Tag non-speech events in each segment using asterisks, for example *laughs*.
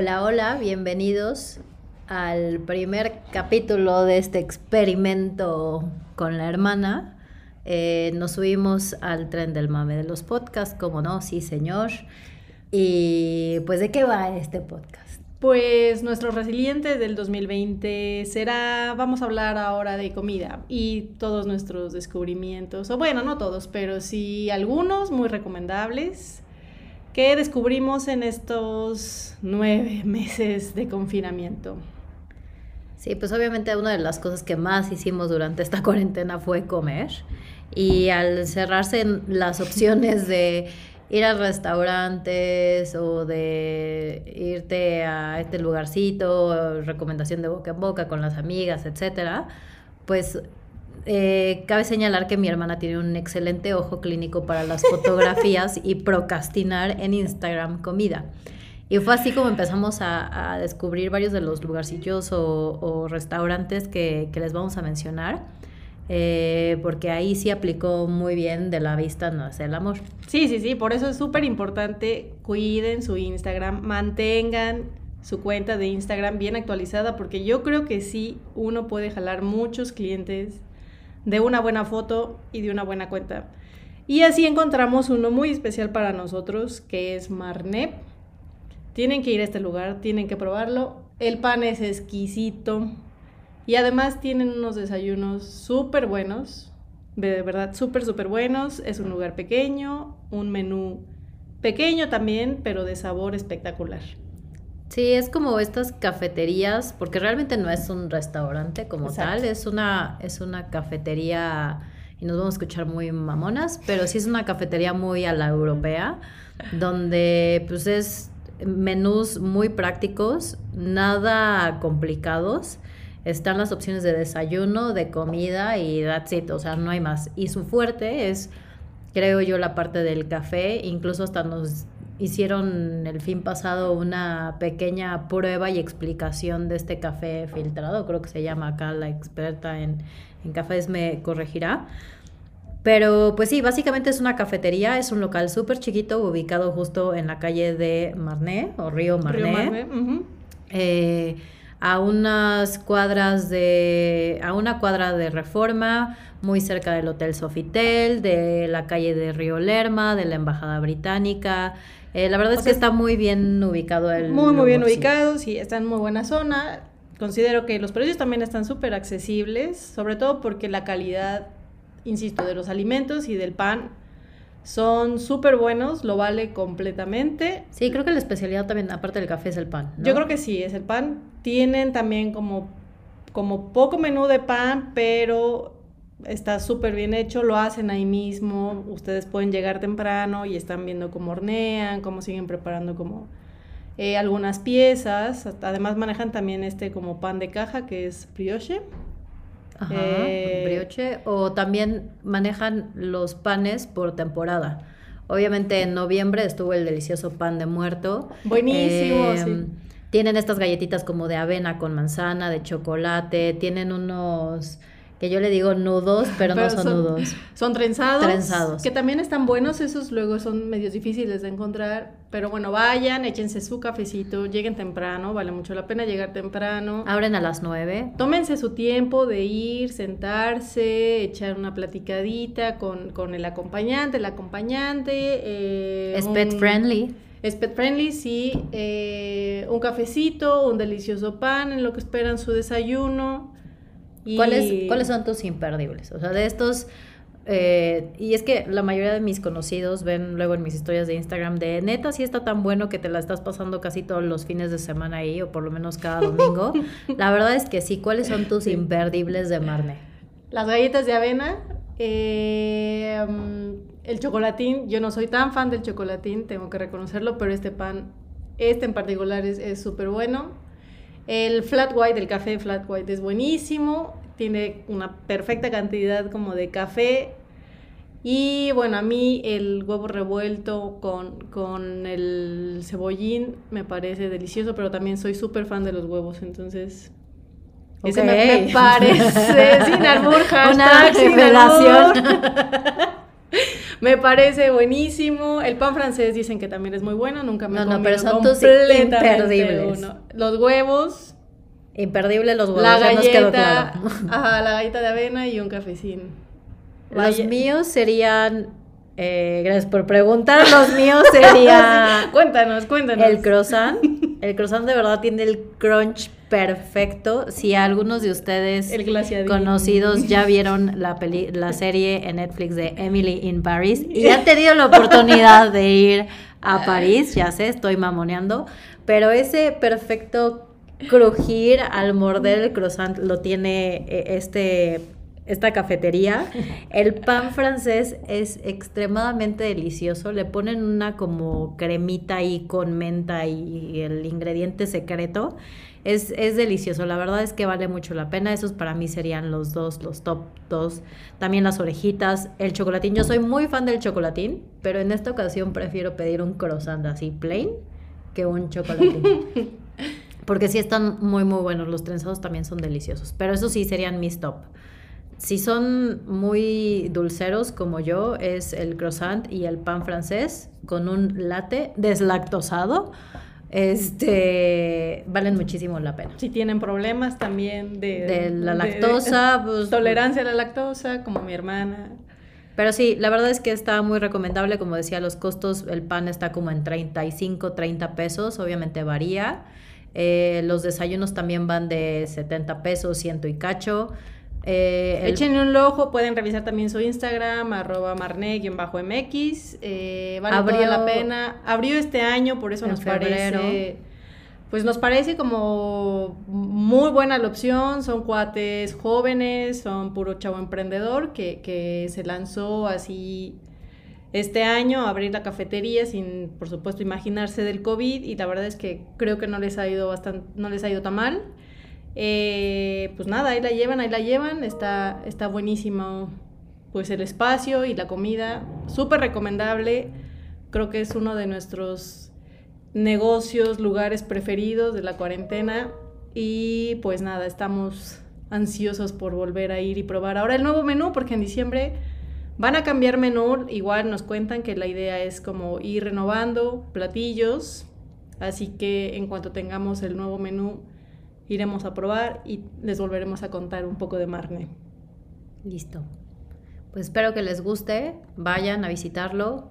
Hola, hola, bienvenidos al primer capítulo de este experimento con la hermana. Eh, nos subimos al tren del mame de los podcasts, como no, sí señor. Y pues, ¿de qué va este podcast? Pues nuestro resiliente del 2020 será, vamos a hablar ahora de comida y todos nuestros descubrimientos, o bueno, no todos, pero sí algunos muy recomendables que descubrimos en estos nueve *laughs* meses de confinamiento. Sí, pues obviamente una de las cosas que más hicimos durante esta *laughs* cuarentena fue comer y al cerrarse las *laughs* opciones de ir a restaurantes o de irte a este lugarcito, recomendación de boca en boca con las amigas, etcétera, pues eh, cabe señalar que mi hermana tiene un excelente ojo clínico para las fotografías y procrastinar en Instagram comida. Y fue así como empezamos a, descubrir varios de los lugarcillos o, restaurantes que, les vamos a mencionar. Eh, porque ahí sí aplicó muy bien de la vista no es el amor. Sí, sí, sí, por eso es súper importante, cuiden su Instagram, mantengan su cuenta de Instagram bien actualizada, porque yo creo que sí, uno puede jalar muchos clientes de una buena foto y de una buena cuenta. Y así encontramos uno muy especial para nosotros, que es Marnep. Tienen que ir a este lugar, tienen que probarlo. El pan es exquisito y además tienen unos desayunos súper buenos, de verdad súper, súper buenos. Es un lugar pequeño, un menú pequeño también, pero de sabor espectacular. Sí, es como estas cafeterías, porque realmente no es un restaurante como tal, es una, es una cafetería, y nos vamos a escuchar muy mamonas, pero sí es una cafetería muy a la europea, donde pues es menús muy prácticos, nada complicados. Están las opciones de desayuno, de comida y that's it, o sea, no hay más. Y su fuerte es, creo yo, la parte del café, incluso hasta nos hicieron el fin pasado una pequeña prueba y explicación de este café filtrado, creo que se llama acá la experta en, en cafés me corregirá. Pero pues sí, básicamente es una cafetería, es un local súper chiquito ubicado justo en la calle de Marné o Río Marné. Eh, a unas cuadras de, a una cuadra de reforma, muy cerca del Hotel Sofitel, de la calle de Río Lerma, de la Embajada Británica. Eh, la verdad es que está muy bien ubicado el Muy, muy bien ubicado, sí, está en muy buena zona. Considero que los precios también están súper accesibles, sobre todo porque la calidad insisto, de los alimentos y del pan son súper buenos, lo vale completamente. Sí, creo que la especialidad también, aparte del café, es el pan. Yo creo que sí, es el pan. Tienen también como, como poco menú de pan, pero está súper bien hecho, lo hacen ahí mismo. Ustedes pueden llegar temprano y están viendo cómo hornean, cómo siguen preparando como eh, algunas piezas. Además manejan también este como pan de caja que es brioche. Ajá, eh, brioche. O también manejan los panes por temporada. Obviamente en noviembre estuvo el delicioso pan de muerto. Buenísimo, em, Tienen estas galletitas como de avena con manzana, de chocolate, tienen unos que yo le digo nudos, pero, no son, nudos. Son trenzados. Trenzados. Que también están buenos, esos luego son medios difíciles de encontrar, pero bueno, vayan, échense su cafecito, lleguen temprano, vale mucho la pena llegar temprano. Abren a las nueve. Tómense su tiempo de ir, sentarse, echar una platicadita con, con el acompañante, el acompañante. Eh, es pet friendly. Es pet friendly, sí. Eh, un cafecito, un delicioso pan en lo que esperan su desayuno. ¿Cuáles, ¿Cuáles son tus imperdibles? O sea, de estos... Eh, y es que la mayoría de mis conocidos ven luego en mis historias de Instagram de neta si está tan bueno que te la estás pasando casi todos los fines de semana ahí o por lo menos cada *laughs* domingo. la verdad es que sí, ¿cuáles son tus imperdibles de Marne? Las galletas de avena, eh, mm, el chocolatín, yo no soy tan fan del chocolatín, tengo que reconocerlo, pero este pan, este en particular es súper bueno. El flat white, el café flat white es buenísimo, tiene una perfecta cantidad como de café. Y bueno, a mí el huevo revuelto con, el cebollín me parece delicioso, pero también soy súper fan de los huevos, entonces Ese me, parece, *laughs* sin albur, Una revelación. *laughs* me parece buenísimo. El pan francés dicen que también es muy bueno, nunca me No, he no, pero son tus imperdibles. uno. Los huevos, Imperdible los huevos, la ya nos quedó galleta, claro. ajá, la galleta de avena y un cafecín. Los Vaya- míos serían, eh, gracias por preguntar, los míos serían *laughs* Cuéntanos, cuéntanos. el croissant. El croissant de verdad tiene el crunch perfecto. Si algunos de ustedes conocidos ya *laughs* vieron la, peli la serie en Netflix de Emily in Paris y han *laughs* tenido la oportunidad de ir a París, ya sé, estoy mamoneando, pero ese perfecto crujir al morder el croissant lo tiene eh, este esta cafetería. El pan francés es extremadamente delicioso. Le ponen una como cremita ahí con menta y el ingrediente secreto. Es, es delicioso, la verdad es que vale mucho la pena. Esos para mí serían los dos, los top dos. También las orejitas, el chocolatín. Yo soy muy fan del chocolatín, pero en esta ocasión prefiero pedir un croissant así plain que un chocolatín. *laughs* Porque sí están muy, muy buenos. Los trenzados también son deliciosos. Pero eso sí serían mis top. Si son muy dulceros como yo, es el croissant y el pan francés con un latte deslactosado. Este valen muchísimo la pena. Si tienen problemas también de, De la de- lactosa, de- *laughs* pues- tolerancia a la lactosa, como mi hermana. Pero sí, la verdad es que está muy recomendable. Como decía, los costos, el pan está como en 35, 30 pesos. Obviamente varía. Eh, los desayunos también van de 70 pesos, ciento y cacho. Eh, el- Échenle un ojo, pueden revisar también su Instagram, arroba marne-mx, eh, vale Abrió- toda la pena. Abrió este año, por eso nos febrero. parece, pues nos parece como muy buena la opción, son cuates jóvenes, son puro chavo emprendedor que, que se lanzó así este año a abrir la cafetería sin, por supuesto, imaginarse del COVID y la verdad es que creo que no les ha ido bastante, no les ha ido tan mal. Eh, pues nada, ahí la llevan, ahí la llevan, está, está buenísimo pues el espacio y la comida, súper recomendable, creo que es uno de nuestros negocios, lugares preferidos de la cuarentena y pues nada, estamos ansiosos por volver a ir y probar ahora el nuevo menú porque en diciembre van a cambiar menú, igual nos cuentan que la idea es como ir renovando platillos, así que en cuanto tengamos el nuevo menú iremos a probar y les volveremos a contar un poco de Marne. Listo. Pues espero que les guste. Vayan a visitarlo.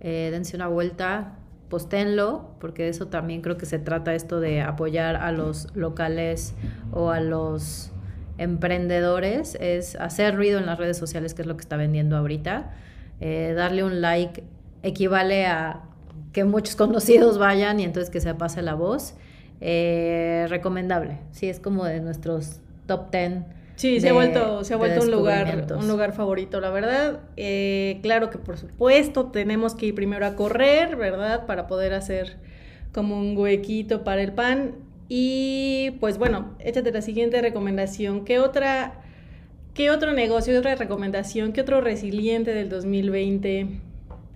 eh, dense una vuelta. Posténlo. Porque eso también creo que se trata esto de apoyar a los locales o a los emprendedores. Es hacer ruido en las redes sociales, que es lo que está vendiendo ahorita. Eh, darle un like equivale a que muchos *laughs* conocidos vayan y entonces que se pase la voz. Eh, recomendable. Sí, es como de nuestros top 10 Sí, se ha vuelto, se ha vuelto un lugar, un lugar favorito, la verdad. Eh, claro que por supuesto tenemos que ir primero a correr, ¿verdad? Para poder hacer como un huequito para el pan. Y pues bueno, échate la siguiente recomendación. ¿Qué otra, qué otro negocio, qué otra recomendación, qué otro resiliente del 2020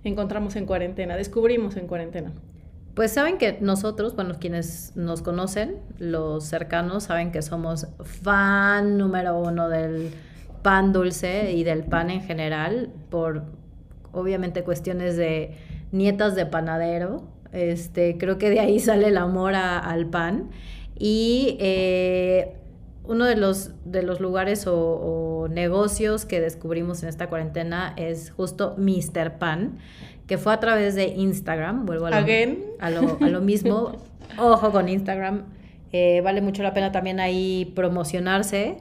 encontramos en cuarentena, descubrimos en cuarentena? Pues saben que nosotros, bueno, quienes nos conocen, los cercanos, saben que somos fan número uno del pan dulce y del pan en general, por obviamente cuestiones de nietas de panadero. Este, creo que de ahí sale el amor al pan. Y eh, uno de los, de los lugares o, o negocios que descubrimos en esta cuarentena es justo Mr. Pan, que fue a través de Instagram. Vuelvo a lo, Again. a lo, a lo mismo. *laughs* Ojo con Instagram. Eh, vale mucho la pena también ahí promocionarse.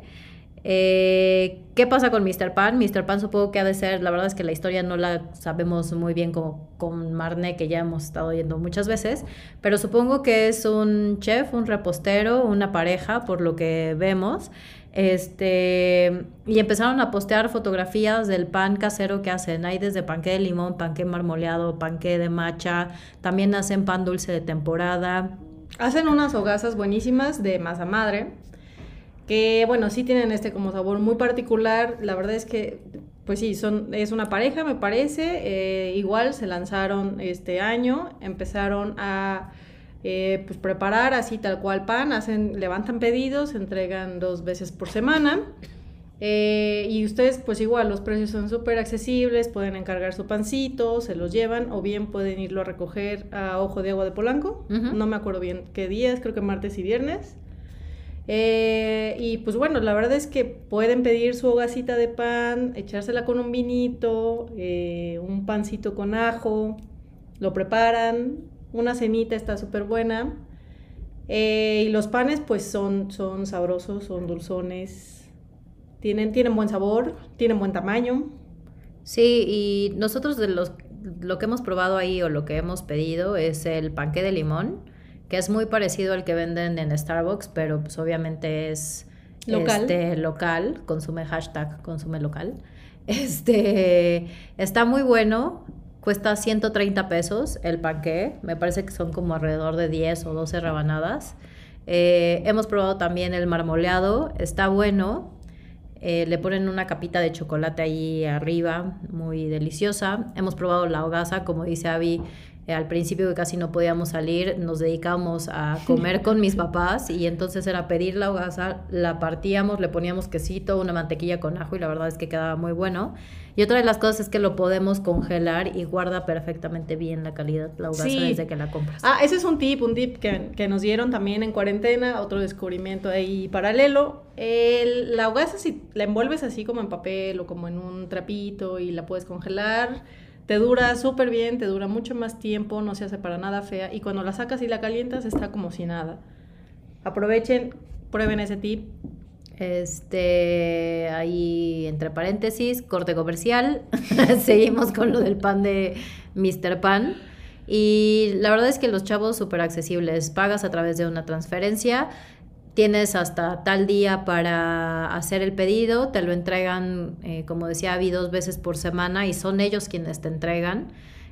Eh, ¿Qué pasa con Mr. Pan? Mr. Pan supongo que ha de ser, la verdad es que la historia no la sabemos muy bien como con Marne, que ya hemos estado yendo muchas veces, pero supongo que es un chef, un repostero, una pareja, por lo que vemos. Este, y empezaron a postear fotografías del pan casero que hacen. Hay desde panqué de limón, panqué marmoleado, panqué de matcha. También hacen pan dulce de temporada. Hacen unas hogazas buenísimas de masa madre, que bueno, sí tienen este como sabor muy particular. La verdad es que, pues sí, son, es una pareja, me parece. Eh, igual se lanzaron este año, empezaron a eh, pues preparar así tal cual pan, hacen, levantan pedidos, entregan dos veces por semana. Eh, y ustedes, pues igual, los precios son súper accesibles, pueden encargar su pancito, se los llevan, o bien pueden irlo a recoger a Ojo de Agua de Polanco. No me acuerdo bien qué días, creo que martes y viernes. Eh, y pues bueno, la verdad es que pueden pedir su hogacita de pan, echársela con un vinito, eh, un pancito con ajo, lo preparan, una cenita está súper buena. y los panes pues son, son sabrosos, son dulzones, tienen, tienen buen sabor, tienen buen tamaño. Sí, y nosotros de los, lo que hemos probado ahí o lo que hemos pedido es el panque de limón, que es muy parecido al que venden en Starbucks, pero pues obviamente es local, este, local consume hashtag consume local. *laughs* Este, está muy bueno, cuesta 130 pesos el panque, me parece que son como alrededor de 10 o 12 rebanadas. Eh, hemos probado también el marmoleado, está bueno, eh, le ponen una capita de chocolate ahí arriba, muy deliciosa. Hemos probado la hogaza, como dice Abby, eh, al principio que casi no podíamos salir, nos dedicamos a comer con mis papás y entonces era pedir la hogaza, la partíamos, le poníamos quesito, una mantequilla con ajo y la verdad es que quedaba muy bueno. Y otra de las cosas es que lo podemos congelar y guarda perfectamente bien la calidad la hogaza desde que la compras. Ah, ese es un tip, un tip que, que nos dieron también en cuarentena, otro descubrimiento ahí paralelo. El, la hogaza si la envuelves así como en papel o como en un trapito y la puedes congelar, te dura súper bien, te dura mucho más tiempo, no se hace para nada fea y cuando la sacas y la calientas está como si nada. Aprovechen, prueben ese tip, este, ahí entre paréntesis, corte comercial. *laughs* Seguimos con lo del pan de Mr. Pan. Y la verdad es que los chavos súper accesibles. Pagas a través de una transferencia. Tienes hasta tal día para hacer el pedido. Te lo entregan, eh, como decía Avi, dos veces por semana y son ellos quienes te entregan.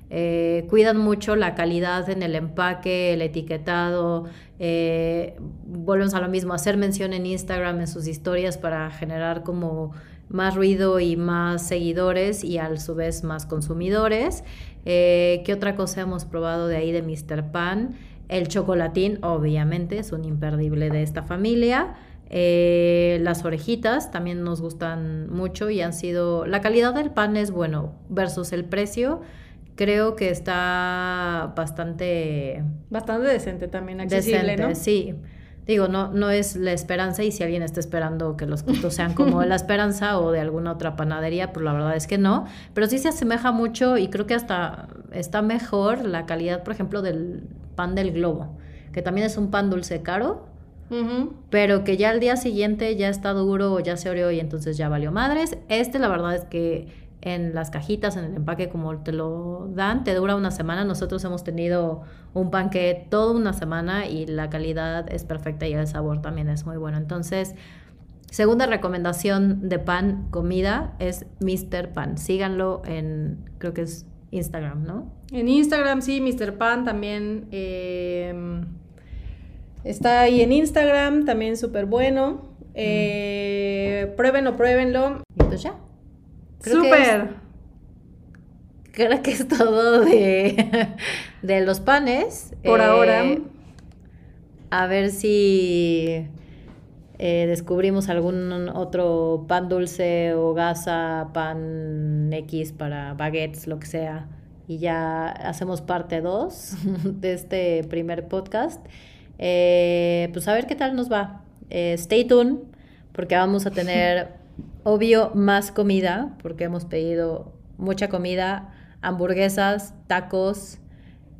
Eh, cuidan mucho la calidad en el empaque, el etiquetado. Eh, volvemos a lo mismo, hacer mención en Instagram, en sus historias para generar como más ruido y más seguidores y a su vez más consumidores. Eh, ¿Qué otra cosa hemos probado de ahí de Mr. Pan? El chocolatín, obviamente, es un imperdible de esta familia. las orejitas también nos gustan mucho y han sido... La calidad del pan es bueno versus el precio creo que está bastante... Bastante decente también, accesible, decente, Sí. Digo, no, no es la esperanza y si alguien está esperando que los costos sean como *laughs* la esperanza o de alguna otra panadería, pues la verdad es que no. Pero sí se asemeja mucho y creo que hasta está mejor la calidad, por ejemplo, del pan del globo, que también es un pan dulce caro, pero que ya al día siguiente ya está duro o ya se oreó y entonces ya valió madres. Este la verdad es que en las cajitas, en el empaque como te lo dan, te dura una semana. Nosotros hemos tenido un panque toda una semana y la calidad es perfecta y el sabor también es muy bueno. Entonces, segunda recomendación de pan, comida, es Mr. Pan. Síganlo en, creo que es Instagram, ¿no? En Instagram, sí, Mr. Pan también. Em, está ahí en Instagram, también súper bueno. Eh, Pruébenlo, pruébenlo. Y pues ya. Súper. Creo que es todo de, *laughs* de los panes. Por ahora. Eh, a ver si eh, descubrimos algún otro pan dulce o gasa, pan X para baguettes, lo que sea. Y ya hacemos parte 2 *laughs* de este primer podcast. Eh, pues a ver qué tal nos va. stay tuned, porque vamos a tener *laughs* Obvio, más comida, porque hemos pedido mucha comida, hamburguesas, tacos,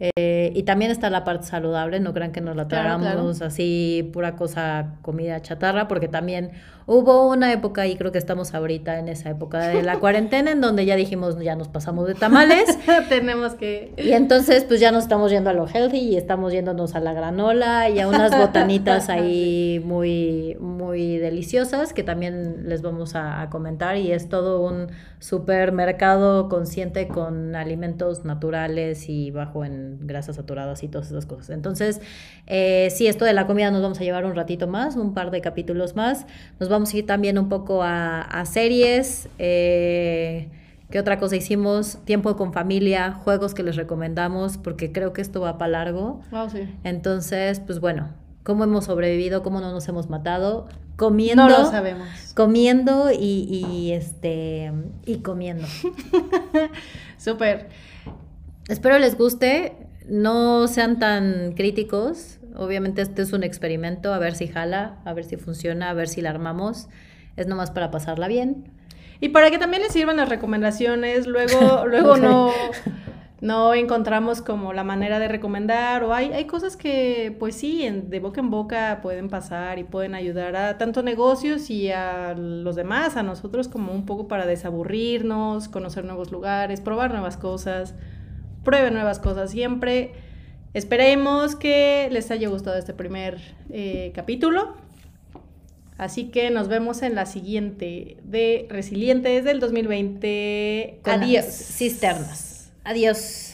eh, y también está la parte saludable, no crean que nos la tragamos así, pura cosa, comida chatarra, porque también hubo una época, y creo que estamos ahorita en esa época de la cuarentena, en donde ya dijimos, ya nos pasamos de tamales. *laughs* Tenemos que... Y entonces, pues ya nos estamos yendo a lo healthy y estamos yéndonos a la granola y a unas botanitas ahí *laughs* muy, muy deliciosas que también les vamos a comentar. Y es todo un supermercado consciente con alimentos naturales y bajo en grasas saturadas y todas esas cosas. Entonces, eh, sí, esto de la comida nos vamos a llevar un ratito más, un par de capítulos más. Nos vamos a ir también un poco a, series. Eh, ¿Qué otra cosa hicimos? Tiempo con familia, juegos que les recomendamos, porque creo que esto va para largo. Ah, sí. Entonces, pues bueno, cómo hemos sobrevivido, cómo no nos hemos matado, comiendo. No lo sabemos. Comiendo y, y este y comiendo. *laughs* Súper. Espero les guste. No sean tan críticos. Obviamente este es un experimento, a ver si jala, a ver si funciona, a ver si la armamos. Es nomás para pasarla bien. Y para que también les sirvan las recomendaciones, luego, *laughs* luego no, no encontramos como la manera de recomendar o hay, hay cosas que pues sí, de boca en boca pueden pasar y pueden ayudar a tanto negocios y a los demás, a nosotros como un poco para desaburrirnos, conocer nuevos lugares, probar nuevas cosas, prueben nuevas cosas siempre. Esperemos que les haya gustado este primer eh, capítulo. Así que nos vemos en la siguiente de Resilientes del 2020. Adiós. Cisternas. Adiós.